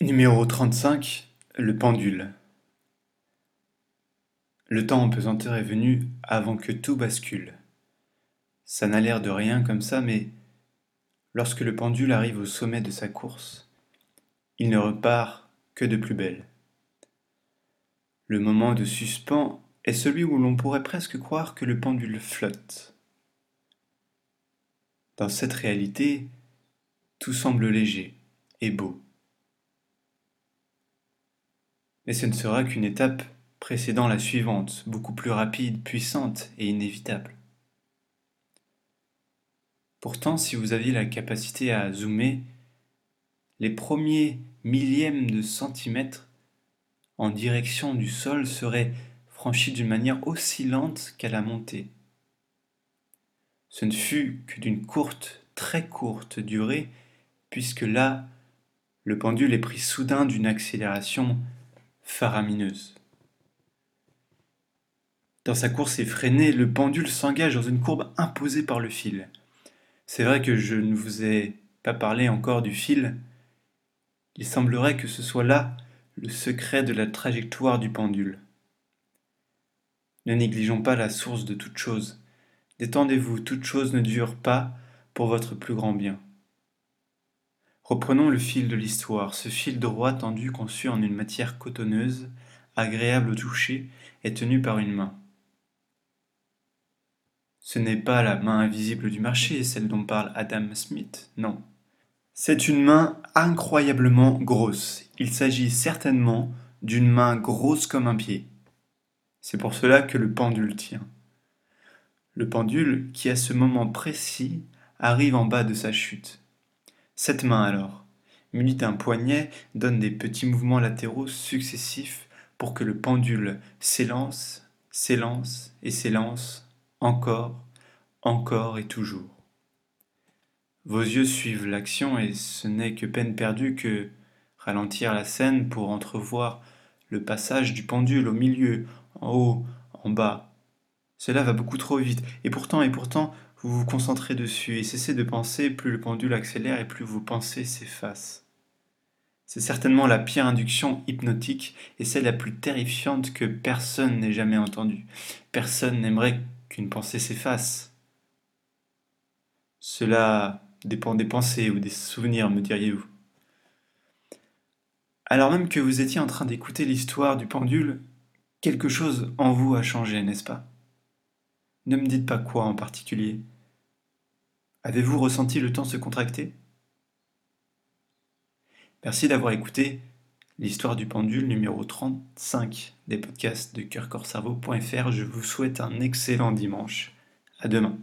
Numéro 35 Le pendule Le temps en pesanteur est venu avant que tout bascule. Ça n'a l'air de rien comme ça, mais lorsque le pendule arrive au sommet de sa course, il ne repart que de plus belle. Le moment de suspens est celui où l'on pourrait presque croire que le pendule flotte. Dans cette réalité, tout semble léger et beau. Mais ce ne sera qu'une étape précédant la suivante, beaucoup plus rapide, puissante et inévitable. Pourtant, si vous aviez la capacité à zoomer, les premiers millièmes de centimètres en direction du sol seraient franchis d'une manière aussi lente qu'à la montée. Ce ne fut que d'une courte, très courte durée, puisque là, le pendule est pris soudain d'une accélération faramineuse. Dans sa course effrénée, le pendule s'engage dans une courbe imposée par le fil. C'est vrai que je ne vous ai pas parlé encore du fil. Il semblerait que ce soit là le secret de la trajectoire du pendule. Ne négligeons pas la source de toute chose. Détendez-vous, toute chose ne dure pas pour votre plus grand bien. Reprenons le fil de l'histoire, ce fil droit tendu conçu en une matière cotonneuse, agréable au toucher, et tenu par une main. Ce n'est pas la main invisible du marché, celle dont parle Adam Smith, non. C'est une main incroyablement grosse. Il s'agit certainement d'une main grosse comme un pied. C'est pour cela que le pendule tient. Le pendule qui à ce moment précis arrive en bas de sa chute. Cette main alors, munie d'un poignet, donne des petits mouvements latéraux successifs pour que le pendule s'élance, s'élance et s'élance encore, encore et toujours. Vos yeux suivent l'action et ce n'est que peine perdue que ralentir la scène pour entrevoir le passage du pendule au milieu, en haut, en bas. Cela va beaucoup trop vite. Et pourtant, et pourtant, vous vous concentrez dessus et cessez de penser, plus le pendule accélère et plus vos pensées s'effacent. C'est certainement la pire induction hypnotique et celle la plus terrifiante que personne n'ait jamais entendue. Personne n'aimerait qu'une pensée s'efface. Cela dépend des pensées ou des souvenirs, me diriez-vous. Alors même que vous étiez en train d'écouter l'histoire du pendule, quelque chose en vous a changé, n'est-ce pas? Ne me dites pas quoi en particulier. Avez-vous ressenti le temps se contracter? Merci d'avoir écouté l'histoire du pendule numéro 35 des podcasts de cœurcorcerveau.fr. Je vous souhaite un excellent dimanche. À demain.